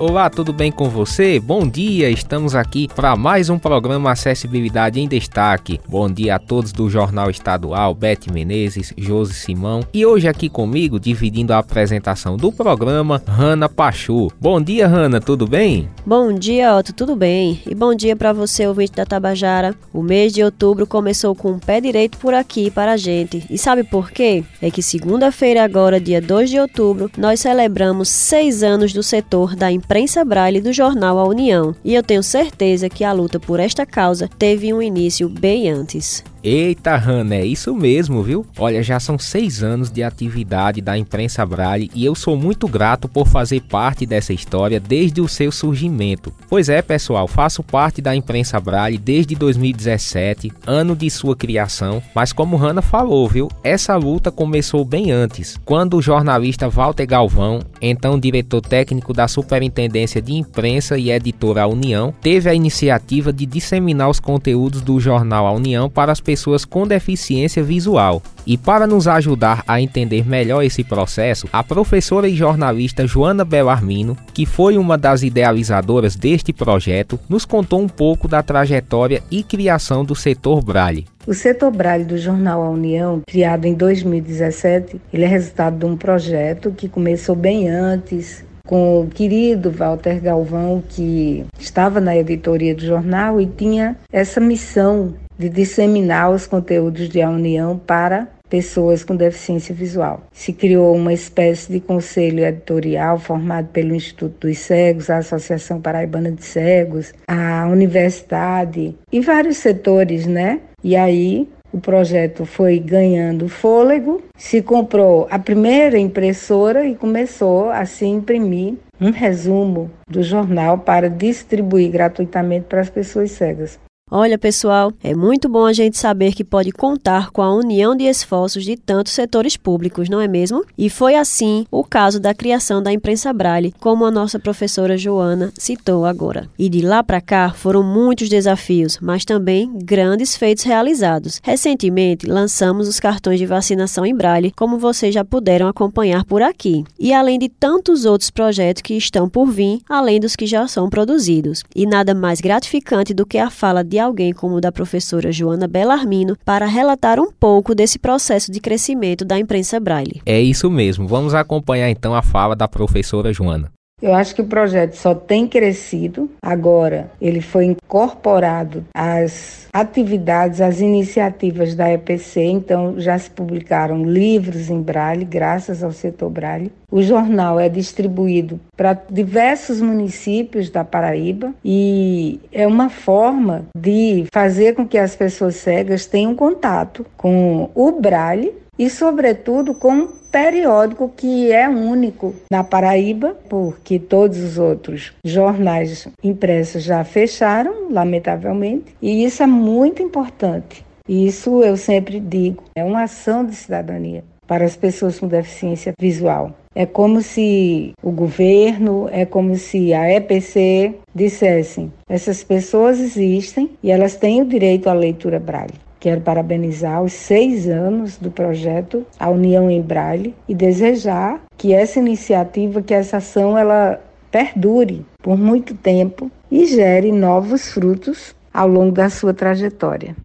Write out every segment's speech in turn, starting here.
Olá, tudo bem com você? Bom dia, estamos aqui para mais um programa Acessibilidade em Destaque. Bom dia a todos do Jornal Estadual, Beth Menezes, Josi Simão e hoje aqui comigo, dividindo a apresentação do programa, Hanna Pachu. Bom dia, Hanna, tudo bem? Bom dia, Otto, tudo bem? E bom dia para você, ouvinte da Tabajara. O mês de outubro começou com o pé direito por aqui para a gente. E sabe por quê? É que segunda-feira, agora, dia 2 de outubro, nós celebramos seis anos do setor da imprensa imprensa braille do jornal A União, e eu tenho certeza que a luta por esta causa teve um início bem antes. Eita, Hanna, é isso mesmo, viu? Olha, já são seis anos de atividade da imprensa Braille e eu sou muito grato por fazer parte dessa história desde o seu surgimento. Pois é, pessoal, faço parte da imprensa Braille desde 2017, ano de sua criação, mas como Hanna falou, viu? Essa luta começou bem antes, quando o jornalista Walter Galvão, então diretor técnico da Superintendência de Imprensa e editora União, teve a iniciativa de disseminar os conteúdos do jornal A União para as pessoas com deficiência visual. E para nos ajudar a entender melhor esse processo, a professora e jornalista Joana Belarmino, que foi uma das idealizadoras deste projeto, nos contou um pouco da trajetória e criação do setor Braille. O setor Braille do jornal A União, criado em 2017, ele é resultado de um projeto que começou bem antes, com o querido Walter Galvão, que estava na editoria do jornal e tinha essa missão de disseminar os conteúdos de A União para pessoas com deficiência visual. Se criou uma espécie de conselho editorial formado pelo Instituto dos Cegos, a Associação Paraibana de Cegos, a universidade e vários setores, né? E aí o projeto foi ganhando fôlego, se comprou a primeira impressora e começou a se imprimir um resumo do jornal para distribuir gratuitamente para as pessoas cegas. Olha, pessoal, é muito bom a gente saber que pode contar com a união de esforços de tantos setores públicos, não é mesmo? E foi assim o caso da criação da imprensa Braille, como a nossa professora Joana citou agora. E de lá para cá foram muitos desafios, mas também grandes feitos realizados. Recentemente lançamos os cartões de vacinação em Braille, como vocês já puderam acompanhar por aqui. E além de tantos outros projetos que estão por vir, além dos que já são produzidos. E nada mais gratificante do que a fala de alguém como o da professora Joana Bellarmino para relatar um pouco desse processo de crescimento da imprensa braille. É isso mesmo. Vamos acompanhar então a fala da professora Joana. Eu acho que o projeto só tem crescido. Agora, ele foi incorporado às atividades, às iniciativas da EPC, então já se publicaram livros em braille, graças ao setor braille. O jornal é distribuído para diversos municípios da Paraíba e é uma forma de fazer com que as pessoas cegas tenham contato com o braille e, sobretudo, com um periódico que é único na Paraíba, porque todos os outros jornais impressos já fecharam, lamentavelmente, e isso é muito importante. Isso eu sempre digo, é uma ação de cidadania para as pessoas com deficiência visual. É como se o governo, é como se a EPC dissessem: essas pessoas existem e elas têm o direito à leitura braille. Quero parabenizar os seis anos do projeto A União em Braille e desejar que essa iniciativa, que essa ação, ela perdure por muito tempo e gere novos frutos ao longo da sua trajetória.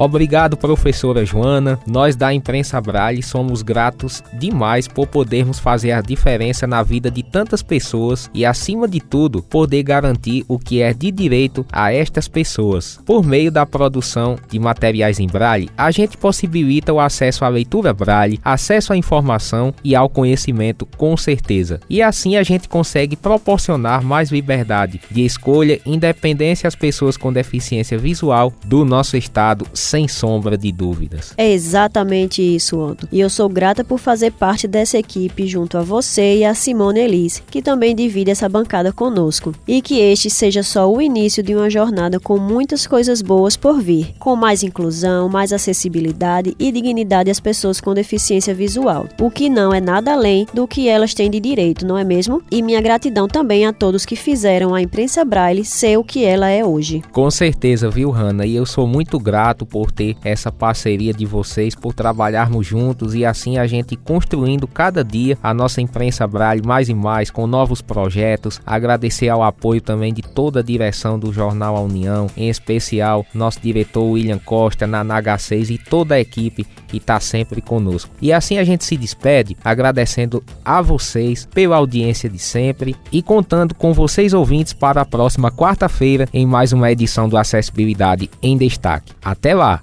Obrigado, professora Joana. Nós da Imprensa Braille somos gratos demais por podermos fazer a diferença na vida de tantas pessoas e, acima de tudo, poder garantir o que é de direito a estas pessoas. Por meio da produção de materiais em Braille, a gente possibilita o acesso à leitura Braille, acesso à informação e ao conhecimento, com certeza. E assim a gente consegue proporcionar mais liberdade de escolha, independência às pessoas com deficiência visual do nosso estado sem sombra de dúvidas. É exatamente isso, Otto. E eu sou grata por fazer parte dessa equipe junto a você e a Simone Elise, que também divide essa bancada conosco. E que este seja só o início de uma jornada com muitas coisas boas por vir, com mais inclusão, mais acessibilidade e dignidade às pessoas com deficiência visual, o que não é nada além do que elas têm de direito, não é mesmo? E minha gratidão também a todos que fizeram a imprensa Braille ser o que ela é hoje. Com certeza, viu, Hanna? E eu sou muito grato por por ter essa parceria de vocês, por trabalharmos juntos e assim a gente construindo cada dia a nossa imprensa Braille mais e mais com novos projetos. Agradecer ao apoio também de toda a direção do Jornal A União, em especial nosso diretor William Costa, na NH6 e toda a equipe que está sempre conosco. E assim a gente se despede, agradecendo a vocês pela audiência de sempre e contando com vocês ouvintes para a próxima quarta-feira em mais uma edição do Acessibilidade em Destaque. Até lá!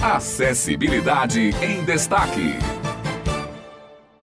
Acessibilidade em Destaque.